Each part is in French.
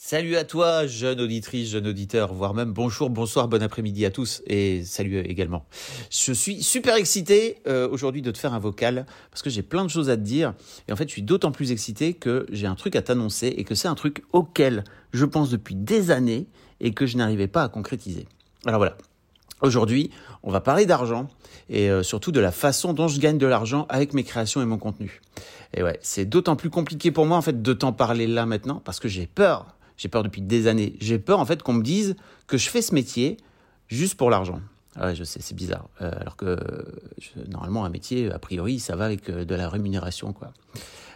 Salut à toi, jeune auditrice, jeune auditeur, voire même bonjour, bonsoir, bon après-midi à tous et salut également. Je suis super excité euh, aujourd'hui de te faire un vocal parce que j'ai plein de choses à te dire et en fait je suis d'autant plus excité que j'ai un truc à t'annoncer et que c'est un truc auquel je pense depuis des années et que je n'arrivais pas à concrétiser. Alors voilà, aujourd'hui on va parler d'argent et euh, surtout de la façon dont je gagne de l'argent avec mes créations et mon contenu. Et ouais, c'est d'autant plus compliqué pour moi en fait de t'en parler là maintenant parce que j'ai peur j'ai peur depuis des années. J'ai peur en fait qu'on me dise que je fais ce métier juste pour l'argent. Ah ouais, je sais, c'est bizarre. Euh, alors que normalement, un métier, a priori, ça va avec euh, de la rémunération, quoi.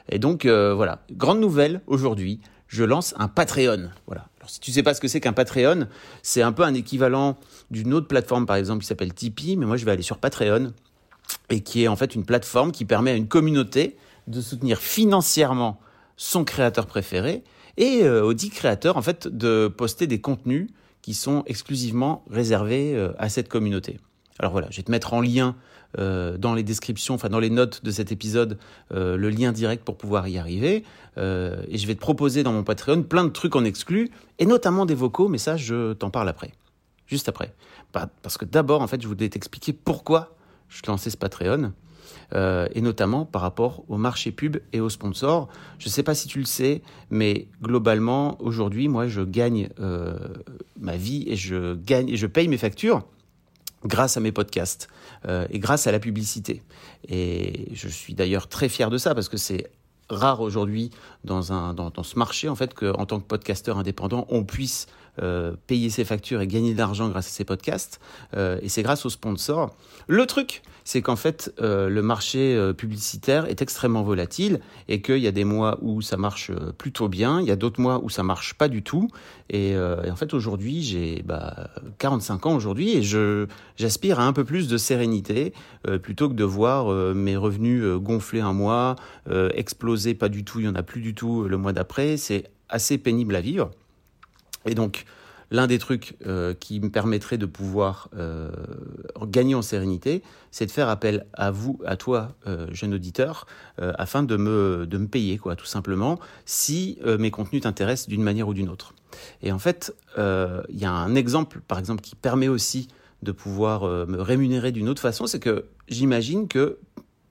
Et donc, euh, voilà. Grande nouvelle aujourd'hui, je lance un Patreon. Voilà. Alors, si tu sais pas ce que c'est qu'un Patreon, c'est un peu un équivalent d'une autre plateforme, par exemple, qui s'appelle Tipeee, mais moi, je vais aller sur Patreon et qui est en fait une plateforme qui permet à une communauté de soutenir financièrement son créateur préféré et euh, aux dix créateurs en fait de poster des contenus qui sont exclusivement réservés euh, à cette communauté. Alors voilà, je vais te mettre en lien euh, dans les descriptions, enfin dans les notes de cet épisode, le lien direct pour pouvoir y arriver. et je vais te proposer dans mon Patreon plein de trucs en exclus, et notamment des vocaux, mais ça, je t'en parle après. Juste après. Parce que d'abord, en fait, je voulais t'expliquer pourquoi je lançais ce Patreon. Euh, et notamment par rapport au marché pub et aux sponsors. Je ne sais pas si tu le sais, mais globalement, aujourd'hui, moi, je gagne euh, ma vie et je gagne je paye mes factures grâce à mes podcasts euh, et grâce à la publicité. Et je suis d'ailleurs très fier de ça parce que c'est rare aujourd'hui dans, dans, ce marché en fait qu'en tant que podcasteur indépendant on puisse euh, payer ses factures et gagner de l'argent grâce à ses podcasts. Euh, et c'est grâce aux sponsors. Le truc, c'est qu'en fait, euh, le marché publicitaire est extrêmement volatile et qu'il y a des mois où ça marche plutôt bien, il y a d'autres mois où ça marche pas du tout. Et, en fait, aujourd'hui, j'ai bah, 45 ans aujourd'hui et je j'aspire à un peu plus de sérénité plutôt que de voir mes revenus gonfler un mois, exploser pas du tout, il y en a plus du tout le mois d'après. C'est assez pénible à vivre. Et donc, l'un des trucs euh, qui me permettrait de pouvoir euh, gagner en sérénité, c'est de faire appel à vous, à toi, euh, jeune auditeur, afin de me, de me payer, quoi, tout simplement, si mes contenus t'intéressent d'une manière ou d'une autre. Et en fait, il y a un exemple, par exemple, qui permet aussi de pouvoir me rémunérer d'une autre façon, c'est que j'imagine que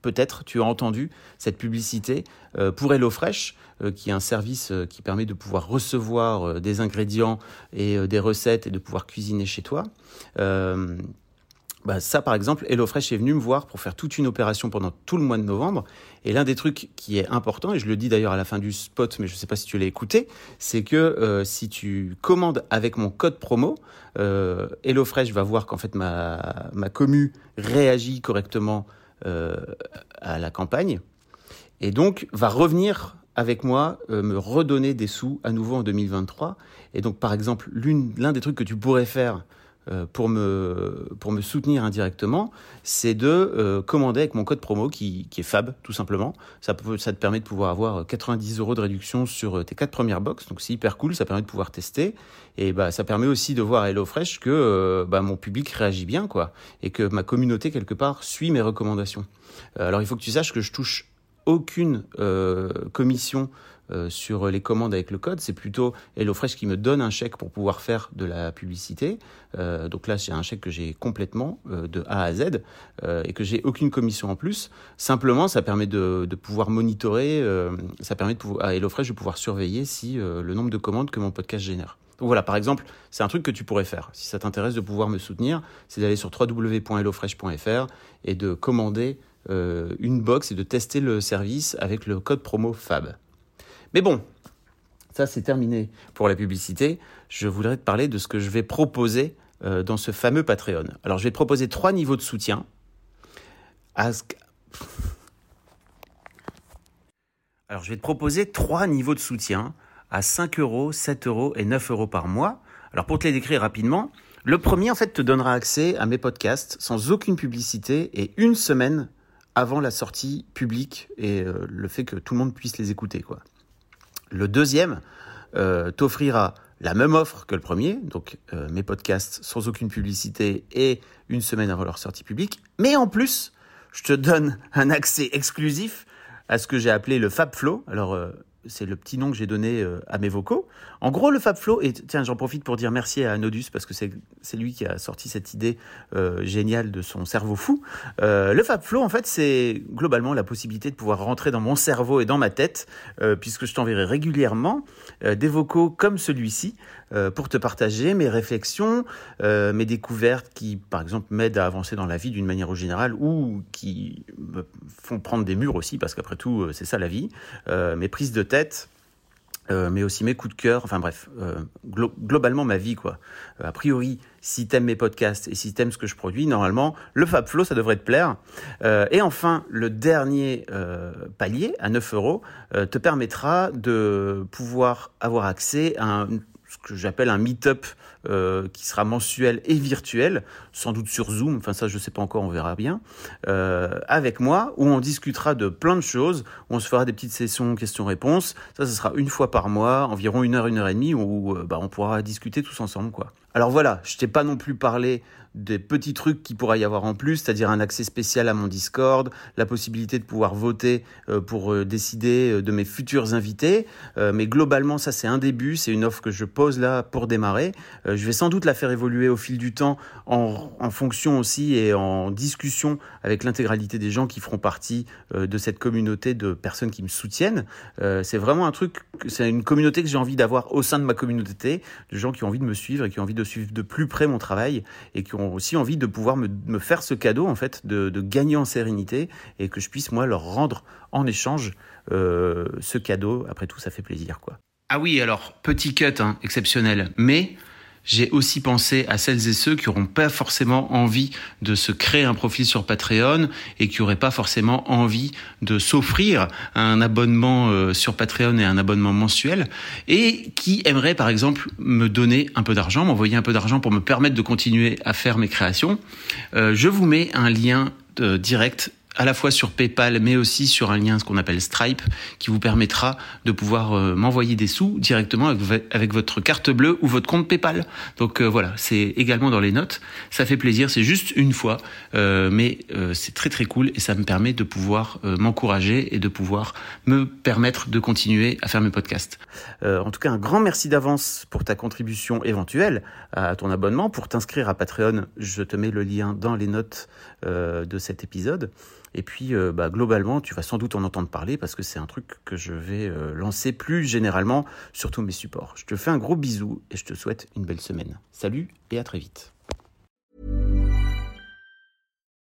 peut-être tu as entendu cette publicité euh, pour HelloFresh, euh, qui est un service euh, qui permet de pouvoir recevoir des ingrédients et des recettes et de pouvoir cuisiner chez toi. Bah, ça, par exemple, HelloFresh est venu me voir pour faire toute une opération pendant tout le mois de novembre. Et l'un des trucs qui est important, et je le dis d'ailleurs à la fin du spot, mais je ne sais pas si tu l'as écouté, c'est que si tu commandes avec mon code promo, HelloFresh va voir qu'en fait ma, ma commu réagit correctement à la campagne, et donc va revenir avec moi euh, me redonner des sous à nouveau en 2023. Et donc, par exemple, l'un des trucs que tu pourrais faire euh, pour, me, pour me soutenir indirectement, c'est de euh, commander avec mon code promo qui, qui, est FAB, tout simplement. Ça, ça te permet de pouvoir avoir 90 euros de réduction sur tes quatre premières box. Donc, c'est hyper cool. Ça permet de pouvoir tester. Et bah, ça permet aussi de voir à HelloFresh que bah, mon public réagit bien, quoi. Et que ma communauté, quelque part, suit mes recommandations. alors, il faut que tu saches que je touche aucune commission euh, sur les commandes avec le code, c'est plutôt HelloFresh qui me donne un chèque pour pouvoir faire de la publicité. Euh, donc là, c'est un chèque que j'ai complètement euh, de A à Z et que j'ai aucune commission en plus. Simplement, ça permet de, pouvoir monitorer, ça permet de pouvoir, à HelloFresh de pouvoir surveiller si le nombre de commandes que mon podcast génère. Donc voilà, par exemple, c'est un truc que tu pourrais faire. Si ça t'intéresse de pouvoir me soutenir, c'est d'aller sur www.hellofresh.fr et de commander une box et de tester le service avec le code promo FAB. Mais bon, ça c'est terminé pour la publicité. Je voudrais te parler de ce que je vais proposer euh, dans ce fameux Patreon. Alors je vais te proposer trois niveaux de soutien. Alors, je vais te proposer trois niveaux de soutien à 5 euros, 7 euros et 9 euros par mois. Alors, pour te les décrire rapidement, le premier, en fait, te donnera accès à mes podcasts sans aucune publicité et une semaine avant la sortie publique et euh, le fait que tout le monde puisse les écouter, quoi. Le deuxième euh, t'offrira la même offre que le premier, donc euh, mes podcasts sans aucune publicité et une semaine avant leur sortie publique, mais en plus, je te donne un accès exclusif à ce que j'ai appelé le Fab Flow. Alors, c'est le petit nom que j'ai donné euh, à mes vocaux. En gros, le Fab Flow, et tiens, j'en profite pour dire merci à Nodus parce que c'est lui qui a sorti cette idée euh, géniale de son cerveau fou. le Fab Flow, en fait, c'est globalement la possibilité de pouvoir rentrer dans mon cerveau et dans ma tête, puisque je t'enverrai régulièrement des vocaux comme celui-ci pour te partager mes réflexions, mes découvertes qui, par exemple, m'aident à avancer dans la vie d'une manière générale ou qui me font prendre des murs aussi, parce qu'après tout, c'est ça la vie, mes prises de euh, mais aussi mes coups de cœur, enfin bref, euh, globalement ma vie quoi. Euh, a priori, si t'aimes mes podcasts et si t'aimes ce que je produis, normalement, le Fab Flow, ça devrait te plaire. et enfin, le dernier palier, à 9 euros, te permettra de pouvoir avoir accès à ce que j'appelle un meet-up euh, qui sera mensuel et virtuel, sans doute sur Zoom, enfin ça je sais pas encore, on verra bien, euh, avec moi, où on discutera de plein de choses, où on se fera des petites sessions questions-réponses. Ça, ce sera une fois par mois, environ une heure, une heure et demie, où euh, bah, on pourra discuter tous ensemble, quoi. Alors voilà, je t'ai pas non plus parlé des petits trucs qui pourra y avoir en plus, c'est-à-dire un accès spécial à mon Discord, la possibilité de pouvoir voter pour décider de mes futurs invités. mais globalement, ça c'est un début, c'est une offre que je pose là pour démarrer. Je vais sans doute la faire évoluer au fil du temps en, fonction aussi et en discussion avec l'intégralité des gens qui feront partie de cette communauté de personnes qui me soutiennent. c'est vraiment un truc, c'est une communauté que j'ai envie d'avoir au sein de ma communauté, de gens qui ont envie de me suivre et qui ont envie de suivre de plus près mon travail et qui ont aussi envie de pouvoir me, faire ce cadeau en fait de, gagner en sérénité et que je puisse moi leur rendre en échange euh, ce cadeau. Après tout, ça fait plaisir quoi. Ah oui, alors petit cut hein, exceptionnel, mais j'ai aussi pensé à celles et ceux qui n'auront pas forcément envie de se créer un profil sur Patreon et qui n'auraient pas forcément envie de s'offrir un abonnement euh, sur Patreon et un abonnement mensuel et qui aimeraient par exemple me donner un peu d'argent, m'envoyer un peu d'argent pour me permettre de continuer à faire mes créations. Euh, je vous mets un lien euh, direct à la fois sur PayPal, mais aussi sur un lien ce qu'on appelle Stripe, qui vous permettra de pouvoir euh, m'envoyer des sous directement avec, votre carte bleue ou votre compte PayPal. Donc euh, voilà, c'est également dans les notes. Ça fait plaisir, c'est juste une fois, euh, mais c'est très très cool et ça me permet de pouvoir m'encourager et de pouvoir me permettre de continuer à faire mes podcasts. en tout cas, un grand merci d'avance pour ta contribution éventuelle à ton abonnement. Pour t'inscrire à Patreon, je te mets le lien dans les notes de cet épisode. Et puis, euh, bah, globalement, tu vas sans doute en entendre parler parce que c'est un truc que je vais euh, lancer plus généralement sur tous mes supports. Je te fais un gros bisou et je te souhaite une belle semaine. Salut et à très vite.